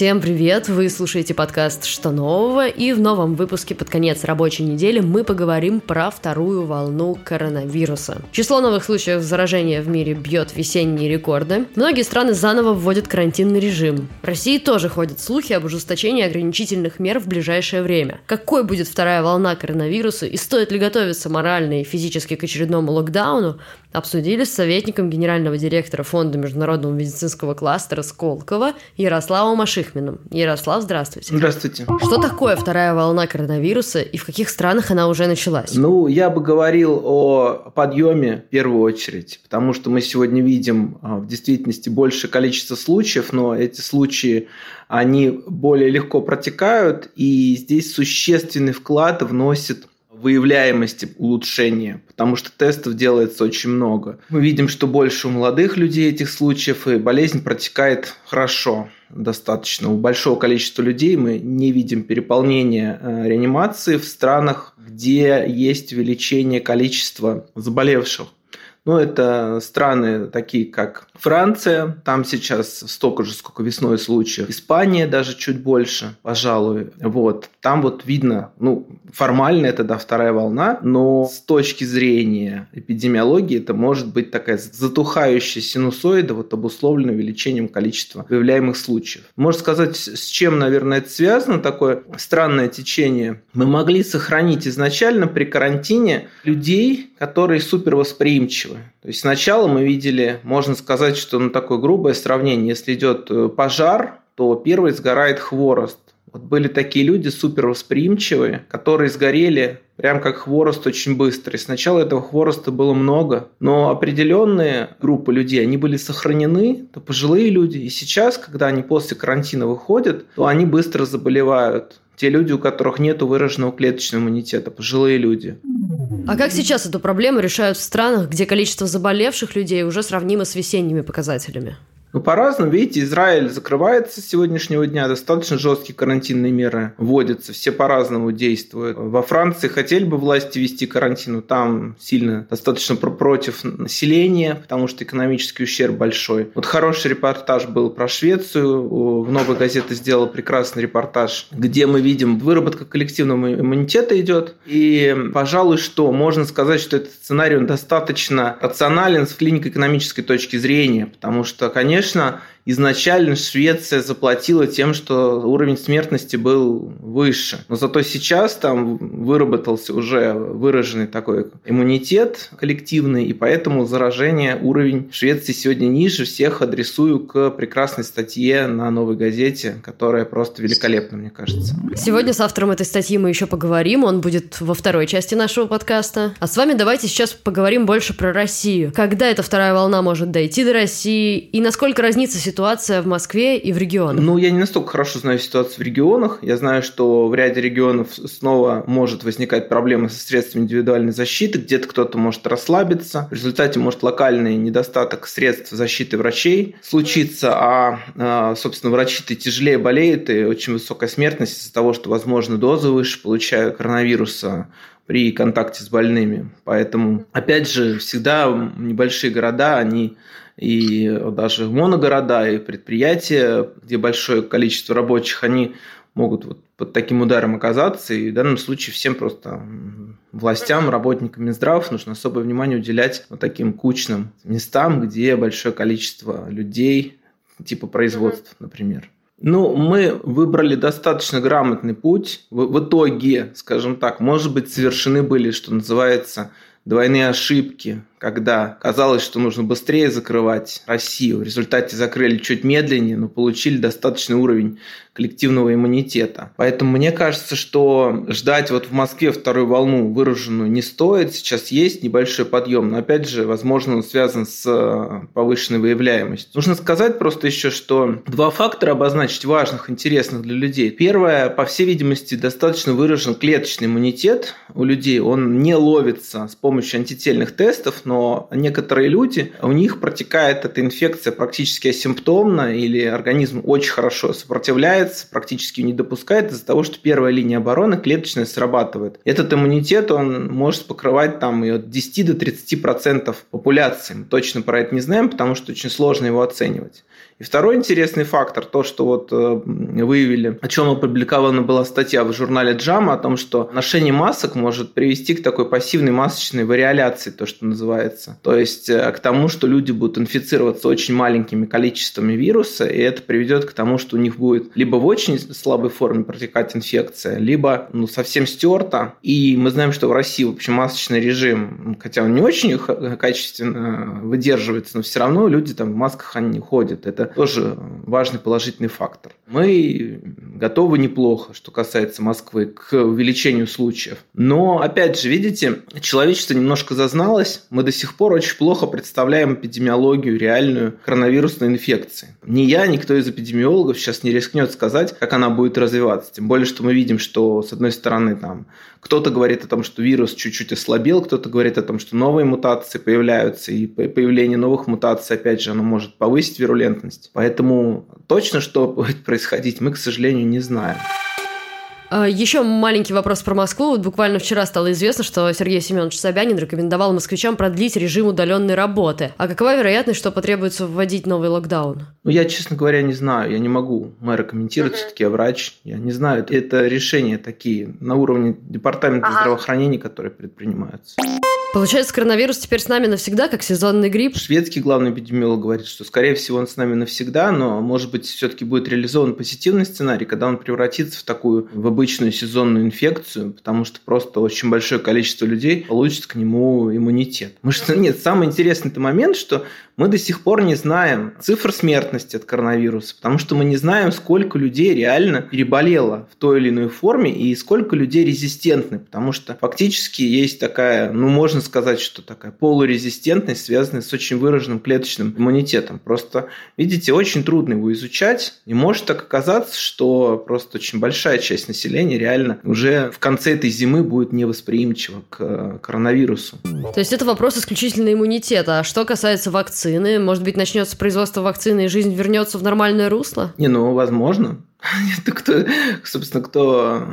Всем привет! Вы слушаете подкаст «Что нового?» и в новом выпуске под конец рабочей недели мы поговорим про вторую волну коронавируса. Число новых случаев заражения в мире бьет весенние рекорды. Многие страны заново вводят карантинный режим. В России тоже ходят слухи об ужесточении ограничительных мер в ближайшее время. Какой будет вторая волна коронавируса и стоит ли готовиться морально и физически к очередному локдауну, обсудили с советником генерального директора Фонда международного медицинского кластера Сколково Ярославом Машихминым. Ярослав, здравствуйте. Здравствуйте. Что такое вторая волна коронавируса и в каких странах она уже началась? Ну, я бы говорил о подъеме в первую очередь, потому что мы сегодня видим а, в действительности большее количество случаев, но эти случаи они более легко протекают, и здесь существенный вклад вносит выявляемости улучшения, потому что тестов делается очень много. Мы видим, что больше у молодых людей этих случаев, и болезнь протекает хорошо достаточно. У большого количества людей мы не видим переполнения э, реанимации в странах, где есть увеличение количества заболевших. Ну, это страны такие, как Франция, там сейчас столько же, сколько весной случаев. Испания даже чуть больше, пожалуй. Вот. Там вот видно, ну, формально это, да, вторая волна, но с точки зрения эпидемиологии это может быть такая затухающая синусоида, вот обусловленная увеличением количества выявляемых случаев. Можно сказать, с чем, наверное, это связано, такое странное течение. Мы могли сохранить изначально при карантине людей, которые супервосприимчивы. То есть сначала мы видели, можно сказать, что ну, такое грубое сравнение, если идет э, пожар, то первый сгорает хворост. Вот были такие люди супер восприимчивые, которые сгорели прям как хворост очень быстро. И сначала этого хвороста было много, но определенные группы людей, они были сохранены, это пожилые люди. И сейчас, когда они после карантина выходят, то они быстро заболевают. Те люди, у которых нет выраженного клеточного иммунитета, пожилые люди. А как сейчас эту проблему решают в странах, где количество заболевших людей уже сравнимо с весенними показателями? Ну, по-разному. Видите, Израиль закрывается с сегодняшнего дня, достаточно жесткие карантинные меры вводятся, все по-разному действуют. Во Франции хотели бы власти вести карантин, но там сильно достаточно против населения, потому что экономический ущерб большой. Вот хороший репортаж был про Швецию, в «Новой газете» сделал прекрасный репортаж, где мы видим, выработка коллективного иммунитета идет, и, пожалуй, что можно сказать, что этот сценарий он достаточно рационален с клинико-экономической точки зрения, потому что, конечно, конечно, изначально Швеция заплатила тем, что уровень смертности был выше. Но зато сейчас там выработался уже выраженный такой иммунитет коллективный, и поэтому заражение уровень Швеции сегодня ниже. Всех адресую к прекрасной статье на «Новой газете», которая просто великолепна, мне кажется. Сегодня с автором этой статьи мы еще поговорим. Он будет во второй части нашего подкаста. А с вами давайте сейчас поговорим больше про Россию. Когда эта вторая волна может дойти до России и насколько разнится ситуация ситуация в Москве и в регионах? Ну, я не настолько хорошо знаю ситуацию в регионах. Я знаю, что в ряде регионов снова может возникать проблемы со средствами индивидуальной защиты. Где-то кто-то может расслабиться. В результате может локальный недостаток средств защиты врачей случиться, а, а собственно, врачи-то тяжелее болеют, и очень высокая смертность из-за того, что, возможно, дозы выше получают коронавируса при контакте с больными. Поэтому, опять же, всегда небольшие города, они и даже моногорода, и предприятия, где большое количество рабочих, они могут вот под таким ударом оказаться. И в данном случае всем просто властям, работникам Минздрав нужно особое внимание уделять вот таким кучным местам, где большое количество людей, типа производств, например. Ну, мы выбрали достаточно грамотный путь. В, в итоге, скажем так, может быть, совершены были, что называется, двойные ошибки, когда казалось, что нужно быстрее закрывать Россию. В результате закрыли чуть медленнее, но получили достаточный уровень коллективного иммунитета. Поэтому мне кажется, что ждать вот в Москве вторую волну выраженную не стоит. Сейчас есть небольшой подъем, но опять же, возможно, он связан с э, повышенной выявляемостью. Нужно сказать просто еще, что два фактора обозначить важных, интересных для людей. Первое, по всей видимости, достаточно выражен клеточный иммунитет у людей. Он не ловится с помощью антительных тестов, но некоторые люди, у них протекает эта инфекция практически асимптомно, или организм очень хорошо сопротивляется, практически не допускает из-за того, что первая линия обороны клеточная срабатывает. Этот иммунитет, он может покрывать там и от 10 до 30 процентов популяции. Мы точно про это не знаем, потому что очень сложно его оценивать. И второй интересный фактор, то, что вот э, выявили, о чем опубликована была статья в журнале JAMA, о том, что ношение масок может привести к такой пассивной масочной вариоляции, то, что называется. То есть э, к тому, что люди будут инфицироваться очень маленькими количествами вируса, и это приведет к тому, что у них будет либо в очень слабой форме протекать инфекция, либо ну, совсем стерта. И мы знаем, что в России, в общем, масочный режим, хотя он не очень качественно выдерживается, но все равно люди там в масках они не ходят. Это тоже важный положительный фактор. Мы готовы неплохо, что касается Москвы, к увеличению случаев. Но, опять же, видите, человечество немножко зазналось. Мы до сих пор очень плохо представляем эпидемиологию реальную коронавирусной инфекции. Ни я, никто из эпидемиологов сейчас не рискнет сказать, как она будет развиваться. Тем более, что мы видим, что, с одной стороны, там кто-то говорит о том, что вирус чуть-чуть ослабел, кто-то говорит о том, что новые мутации появляются, и появление новых мутаций, опять же, оно может повысить вирулентность. Поэтому точно, что будет происходить, мы, к сожалению, не знаем. А, Еще маленький вопрос про Москву. Вот буквально вчера стало известно, что Сергей Семенович Собянин рекомендовал москвичам продлить режим удаленной работы. А какова вероятность, что потребуется вводить новый локдаун? Ну, я, честно говоря, не знаю. Я не могу мэра комментировать, uh-huh. все-таки я врач. Я не знаю. Это решения такие на уровне департамента uh-huh. здравоохранения, которые предпринимаются. Получается, коронавирус теперь с нами навсегда, как сезонный грипп? Шведский главный эпидемиолог говорит, что, скорее всего, он с нами навсегда, но, может быть, все-таки будет реализован позитивный сценарий, когда он превратится в такую, в обычную сезонную инфекцию, потому что просто очень большое количество людей получит к нему иммунитет. Потому что, нет, самый интересный момент, что мы до сих пор не знаем цифр смертности от коронавируса, потому что мы не знаем, сколько людей реально переболело в той или иной форме и сколько людей резистентны, потому что фактически есть такая, ну, можно сказать, что такая полурезистентность, связанная с очень выраженным клеточным иммунитетом. Просто, видите, очень трудно его изучать, и может так оказаться, что просто очень большая часть населения реально уже в конце этой зимы будет невосприимчива к коронавирусу. То есть это вопрос исключительно иммунитета. А что касается вакцин, вакцины? Может быть, начнется производство вакцины и жизнь вернется в нормальное русло? Не, ну, возможно. кто, собственно, кто,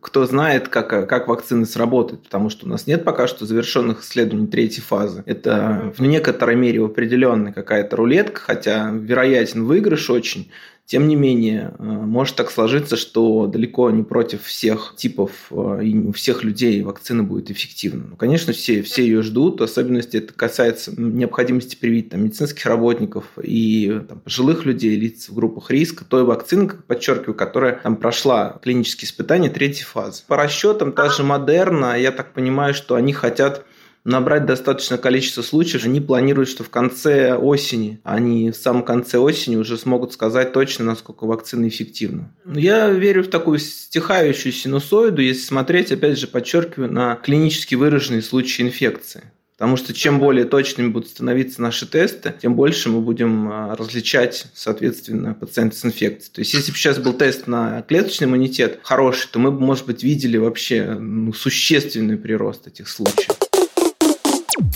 кто знает, как, как вакцины сработают, потому что у нас нет пока что завершенных исследований третьей фазы. Это в некоторой мере определенная какая-то рулетка, хотя вероятен выигрыш очень. Тем не менее, э, может так сложиться, что далеко не против всех типов э, и у всех людей вакцина будет эффективна. Ну, конечно, все, все ее ждут, особенности это касается необходимости привить там, медицинских работников и там, пожилых людей, лиц в группах риска, той вакцины, подчеркиваю, которая там прошла клинические испытания третьей фазы. По расчетам, та же Модерна, я так понимаю, что они хотят набрать достаточное количество случаев, они планируют, что в конце осени, они в самом конце осени уже смогут сказать точно, насколько вакцина эффективна. Я верю в такую стихающую синусоиду, если смотреть, опять же, подчеркиваю, на клинически выраженные случаи инфекции. Потому что чем более точными будут становиться наши тесты, тем больше мы будем а, различать, соответственно, пациента с инфекцией. То есть, если бы сейчас был тест на клеточный иммунитет хороший, то мы бы, может быть, видели вообще ну, существенный прирост этих случаев.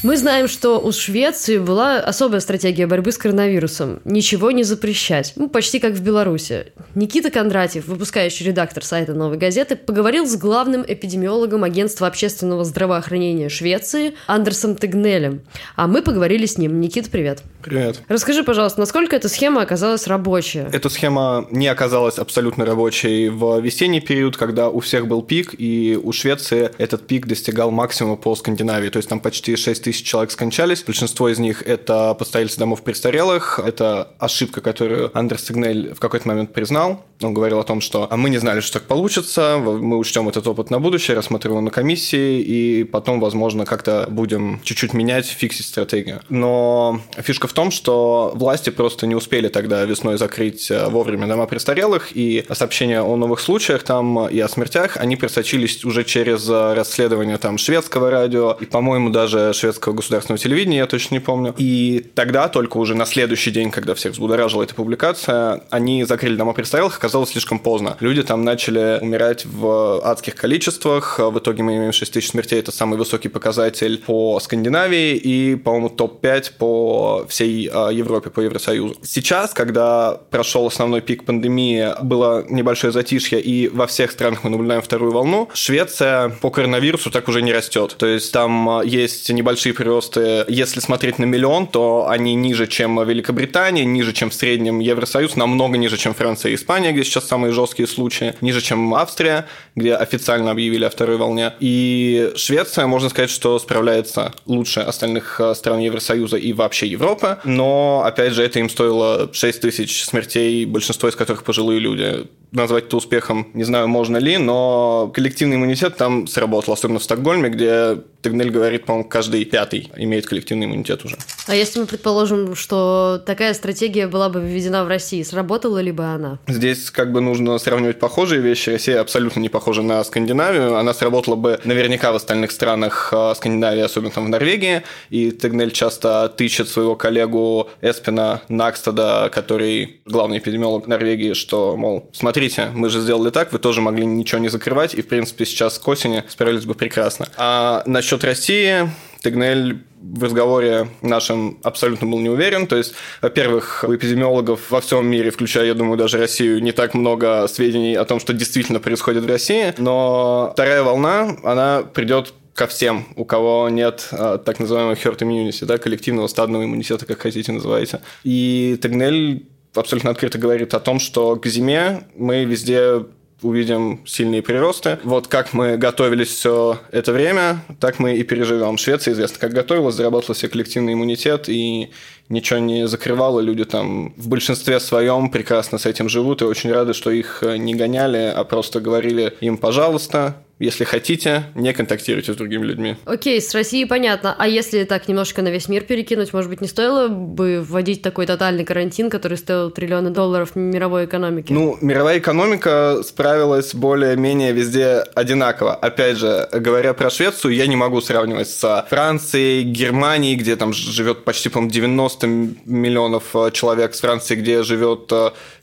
Мы знаем, что у Швеции была особая стратегия борьбы с коронавирусом. Ничего не запрещать. Ну, почти как в Беларуси. Никита Кондратьев, выпускающий редактор сайта «Новой газеты», поговорил с главным эпидемиологом Агентства общественного здравоохранения Швеции Андерсом Тегнелем. А мы поговорили с ним. Никита, привет. Привет. Расскажи, пожалуйста, насколько эта схема оказалась рабочей? Эта схема не оказалась абсолютно рабочей в весенний период, когда у всех был пик, и у Швеции этот пик достигал максимума по Скандинавии. То есть там почти 6 тысяч тысяч человек скончались. Большинство из них – это постояльцы домов престарелых. Это ошибка, которую Андерс Сигнель в какой-то момент признал. Он говорил о том, что «А мы не знали, что так получится, мы учтем этот опыт на будущее, рассмотрим его на комиссии, и потом, возможно, как-то будем чуть-чуть менять, фиксить стратегию. Но фишка в том, что власти просто не успели тогда весной закрыть э, вовремя дома престарелых, и сообщения о новых случаях там и о смертях, они просочились уже через э, расследование там шведского радио, и, по-моему, даже шведского шведского государственного телевидения, я точно не помню. И тогда, только уже на следующий день, когда всех взбудоражила эта публикация, они закрыли дома престарелых, оказалось слишком поздно. Люди там начали умирать в адских количествах. В итоге мы имеем 6 тысяч смертей, это самый высокий показатель по Скандинавии и, по-моему, топ-5 по всей а, Европе, по Евросоюзу. Сейчас, когда прошел основной пик пандемии, было небольшое затишье, и во всех странах мы наблюдаем вторую волну, Швеция по коронавирусу так уже не растет. То есть там а, есть небольшие приросты. Если смотреть на миллион, то они ниже, чем Великобритания, ниже, чем в среднем Евросоюз, намного ниже, чем Франция и Испания, где сейчас самые жесткие случаи, ниже, чем Австрия, где официально объявили о второй волне. И Швеция, можно сказать, что справляется лучше остальных а, стран Евросоюза и вообще Европы, но, опять же, это им стоило 6 тысяч смертей, большинство из которых пожилые люди назвать это успехом, не знаю, можно ли, но коллективный иммунитет там сработал, особенно в Стокгольме, где Тегнель говорит, по-моему, каждый пятый имеет коллективный иммунитет уже. А если мы предположим, что такая стратегия была бы введена в России, сработала ли бы она? Здесь как бы нужно сравнивать похожие вещи. Россия абсолютно не похожа на Скандинавию. Она сработала бы наверняка в остальных странах а, Скандинавии, особенно там в Норвегии. И Тегнель часто тычет своего коллегу Эспина Накстада, который главный эпидемиолог Норвегии, что, мол, смотрите, мы же сделали так, вы тоже могли ничего не закрывать, и, в принципе, сейчас к осени справились бы прекрасно. А насчет России, Тегнель в разговоре нашем абсолютно был не уверен. То есть, во-первых, у эпидемиологов во всем мире, включая, я думаю, даже Россию, не так много сведений о том, что действительно происходит в России. Но вторая волна, она придет ко всем, у кого нет а, так называемого herd immunity, да, коллективного стадного иммунитета, как хотите называйте. И Тегнель абсолютно открыто говорит о том, что к зиме мы везде увидим сильные приросты. Вот как мы готовились все это время, так мы и переживем. Швеция известно, как готовилась, заработала себе коллективный иммунитет и ничего не закрывало, люди там в большинстве своем прекрасно с этим живут и очень рады, что их не гоняли, а просто говорили им, пожалуйста, если хотите, не контактируйте с другими людьми. Окей, с Россией понятно. А если так немножко на весь мир перекинуть, может быть, не стоило бы вводить такой тотальный карантин, который стоил триллионы долларов мировой экономики? Ну, мировая экономика справилась более-менее везде одинаково. Опять же, говоря про Швецию, я не могу сравнивать с Францией, Германией, где там живет почти, по-моему, 90 миллионов э, человек, с Францией, где живет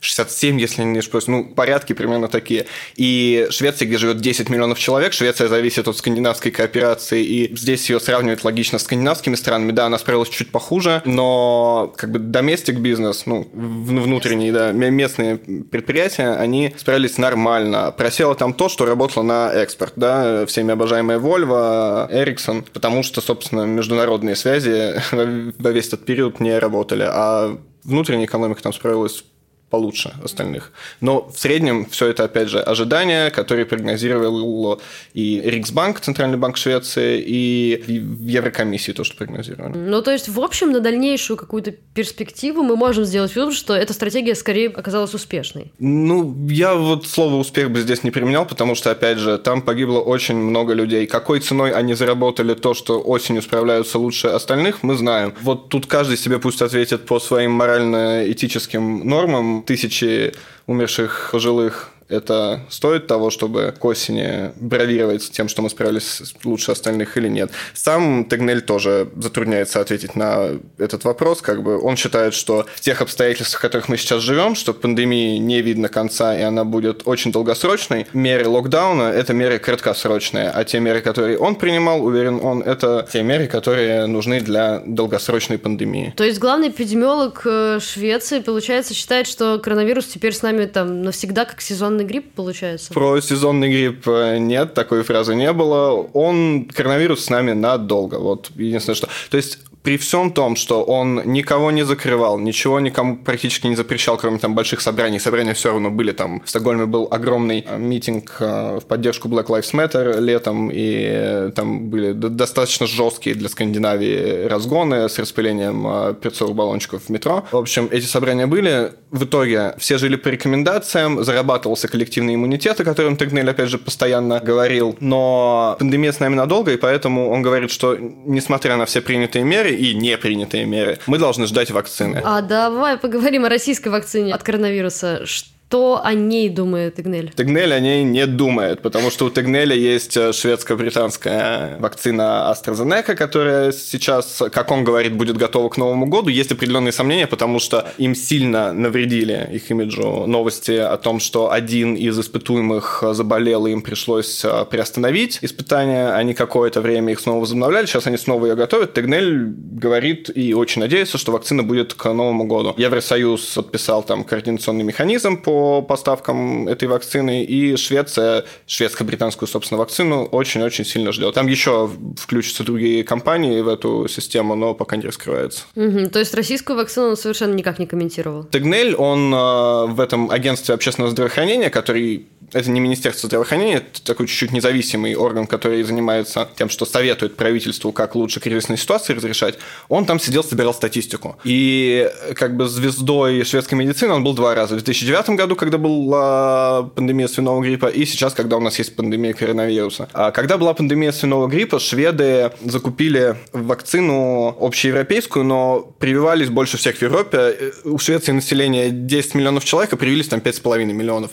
67, э, если не ошибаюсь, ну, порядки примерно такие. И Швеция, где живет 10 миллионов человек. Швеция зависит от скандинавской кооперации, и здесь ее сравнивать логично с скандинавскими странами. Да, она справилась чуть похуже, но как бы доместик бизнес, ну, внутренние, да, местные предприятия, они справились нормально. Просело там то, что работало на экспорт, да, всеми обожаемая Volvo, Ericsson, потому что, собственно, международные связи во весь этот период не работали, а внутренняя экономика там справилась получше остальных. Но в среднем все это, опять же, ожидания, которые прогнозировал и Риксбанк, Центральный банк Швеции, и в Еврокомиссии то, что прогнозировали. Ну, то есть, в общем, на дальнейшую какую-то перспективу мы можем сделать вывод, что эта стратегия скорее оказалась успешной. Ну, я вот слово «успех» бы здесь не применял, потому что, опять же, там погибло очень много людей. Какой ценой они заработали то, что осенью справляются лучше остальных, мы знаем. Вот тут каждый себе пусть ответит по своим морально-этическим нормам, тысячи умерших пожилых это стоит того, чтобы к осени бравировать тем, что мы справились лучше остальных или нет. Сам Тегнель тоже затрудняется ответить на этот вопрос. Как бы он считает, что в тех обстоятельствах, в которых мы сейчас живем, что пандемии не видно конца, и она будет очень долгосрочной, меры локдауна – это меры краткосрочные, а те меры, которые он принимал, уверен он, это те меры, которые нужны для долгосрочной пандемии. То есть главный эпидемиолог э, Швеции, получается, считает, что коронавирус теперь с нами там навсегда как сезонный сезонный грипп, получается? Про сезонный грипп э, нет, такой фразы не было. Он, коронавирус с нами надолго. Вот единственное, что... То есть при всем том, что он никого не закрывал, ничего никому практически не запрещал, кроме там больших собраний, собрания все равно были там. В Стокгольме был огромный э, митинг э, в поддержку Black Lives Matter летом, и э, там были достаточно жесткие для Скандинавии разгоны с распылением перцовых баллончиков в метро. В общем, эти собрания были. В итоге все жили по рекомендациям, зарабатывался коллективный иммунитет, о котором Тегнель, опять же, постоянно говорил. Но пандемия с нами надолго, и поэтому он говорит, что несмотря на все принятые меры, меры и непринятые меры, мы должны ждать вакцины. А давай поговорим о российской вакцине от коронавируса. Что о ней думает Игнель? Тегнель о ней не думает, потому что у Тегнеля есть э, шведско-британская вакцина AstraZeneca, которая сейчас, как он говорит, будет готова к Новому году. Есть определенные сомнения, потому что им сильно навредили их имиджу новости о том, что один из испытуемых заболел, и им пришлось э, приостановить испытания. Они какое-то время их снова возобновляли, сейчас они снова ее готовят. Тегнель говорит и очень надеется, что вакцина будет к Новому году. Евросоюз подписал там координационный механизм по поставкам этой вакцины, и Швеция, шведско-британскую, собственно, вакцину очень-очень сильно ждет. Там еще включатся другие компании в эту систему, но пока не раскрывается. Угу, то есть российскую вакцину он совершенно никак не комментировал? Тегнель, он э, в этом агентстве общественного здравоохранения, который это не Министерство здравоохранения, это такой чуть-чуть независимый орган, который занимается тем, что советует правительству, как лучше кризисные ситуации разрешать, он там сидел, собирал статистику. И как бы звездой шведской медицины он был два раза. В 2009 году, когда была пандемия свиного гриппа, и сейчас, когда у нас есть пандемия коронавируса. А когда была пандемия свиного гриппа, шведы закупили вакцину общеевропейскую, но прививались больше всех в Европе. У Швеции население 10 миллионов человек, а привились там 5,5 миллионов.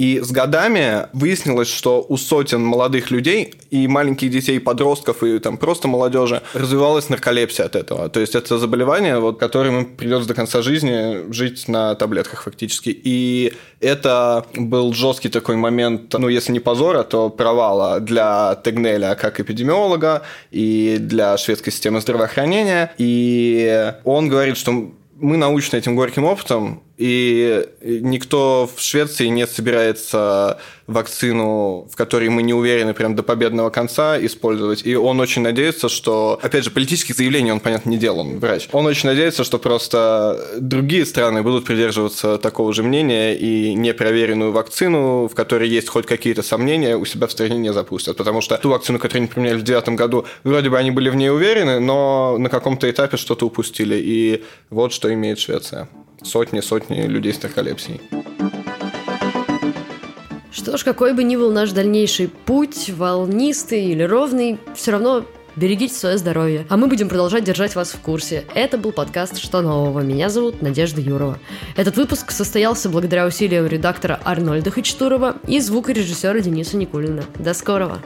И с годами выяснилось, что у сотен молодых людей и маленьких детей, подростков и там просто молодежи развивалась нарколепсия от этого. То есть это заболевание, вот, которым им придется до конца жизни жить на таблетках фактически. И это был жесткий такой момент, ну если не позора, то провала для Тегнеля как эпидемиолога и для шведской системы здравоохранения. И он говорит, что мы научены этим горьким опытом, и никто в Швеции не собирается вакцину, в которой мы не уверены прям до победного конца использовать. И он очень надеется, что, опять же, политических заявлений он, понятно, не делал, он врач. Он очень надеется, что просто другие страны будут придерживаться такого же мнения и непроверенную вакцину, в которой есть хоть какие-то сомнения, у себя в стране не запустят. Потому что ту вакцину, которую они применяли в 2009 году, вроде бы они были в ней уверены, но на каком-то этапе что-то упустили. И вот что имеет Швеция. Сотни-сотни людей с нарколепсией. Что ж, какой бы ни был наш дальнейший путь, волнистый или ровный, все равно берегите свое здоровье. А мы будем продолжать держать вас в курсе. Это был подкаст «Что нового?». Меня зовут Надежда Юрова. Этот выпуск состоялся благодаря усилиям редактора Арнольда Хачтурова и звукорежиссера Дениса Никулина. До скорого!